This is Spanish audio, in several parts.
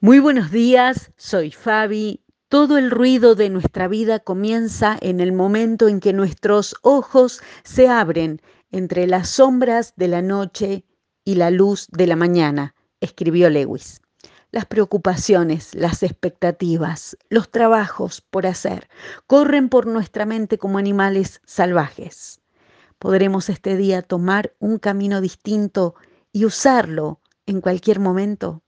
Muy buenos días, soy Fabi. Todo el ruido de nuestra vida comienza en el momento en que nuestros ojos se abren entre las sombras de la noche y la luz de la mañana, escribió Lewis. Las preocupaciones, las expectativas, los trabajos por hacer corren por nuestra mente como animales salvajes. ¿Podremos este día tomar un camino distinto y usarlo en cualquier momento?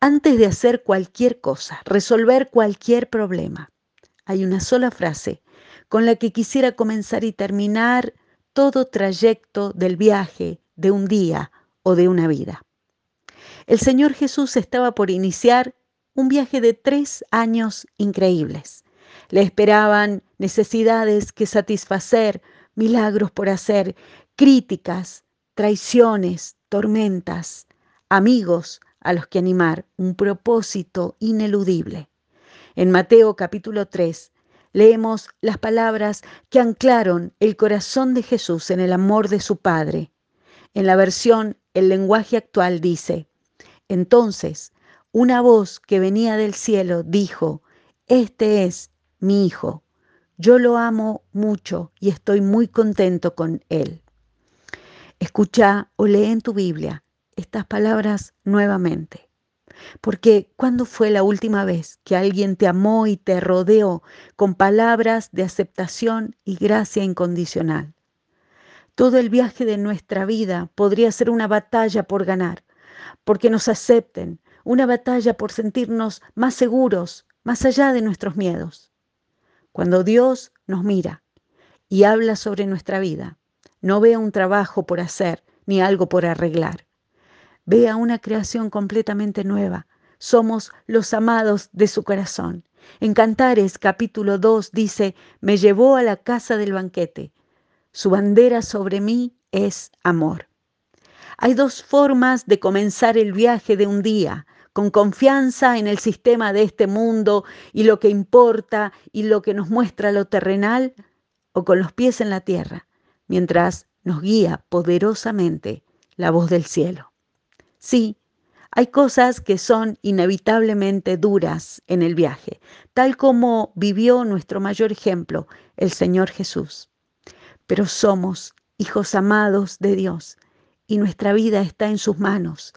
Antes de hacer cualquier cosa, resolver cualquier problema, hay una sola frase con la que quisiera comenzar y terminar todo trayecto del viaje de un día o de una vida. El Señor Jesús estaba por iniciar un viaje de tres años increíbles. Le esperaban necesidades que satisfacer, milagros por hacer, críticas, traiciones, tormentas, amigos a los que animar, un propósito ineludible. En Mateo capítulo 3 leemos las palabras que anclaron el corazón de Jesús en el amor de su Padre. En la versión El lenguaje actual dice, entonces una voz que venía del cielo dijo, este es mi Hijo, yo lo amo mucho y estoy muy contento con él. Escucha o lee en tu Biblia estas palabras nuevamente. Porque ¿cuándo fue la última vez que alguien te amó y te rodeó con palabras de aceptación y gracia incondicional? Todo el viaje de nuestra vida podría ser una batalla por ganar, porque nos acepten, una batalla por sentirnos más seguros, más allá de nuestros miedos. Cuando Dios nos mira y habla sobre nuestra vida, no ve un trabajo por hacer ni algo por arreglar Vea una creación completamente nueva. Somos los amados de su corazón. En Cantares capítulo 2 dice, me llevó a la casa del banquete. Su bandera sobre mí es amor. Hay dos formas de comenzar el viaje de un día, con confianza en el sistema de este mundo y lo que importa y lo que nos muestra lo terrenal, o con los pies en la tierra, mientras nos guía poderosamente la voz del cielo. Sí, hay cosas que son inevitablemente duras en el viaje, tal como vivió nuestro mayor ejemplo, el Señor Jesús. Pero somos hijos amados de Dios y nuestra vida está en sus manos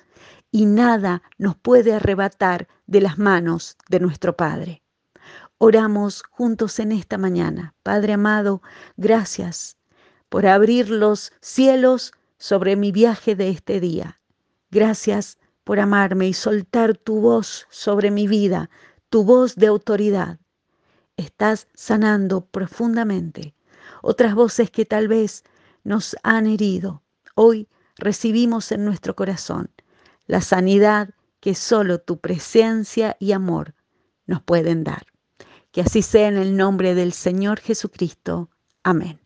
y nada nos puede arrebatar de las manos de nuestro Padre. Oramos juntos en esta mañana. Padre amado, gracias por abrir los cielos sobre mi viaje de este día Gracias por amarme y soltar tu voz sobre mi vida, tu voz de autoridad. Estás sanando profundamente otras voces que tal vez nos han herido. Hoy recibimos en nuestro corazón la sanidad que solo tu presencia y amor nos pueden dar. Que así sea en el nombre del Señor Jesucristo. Amén.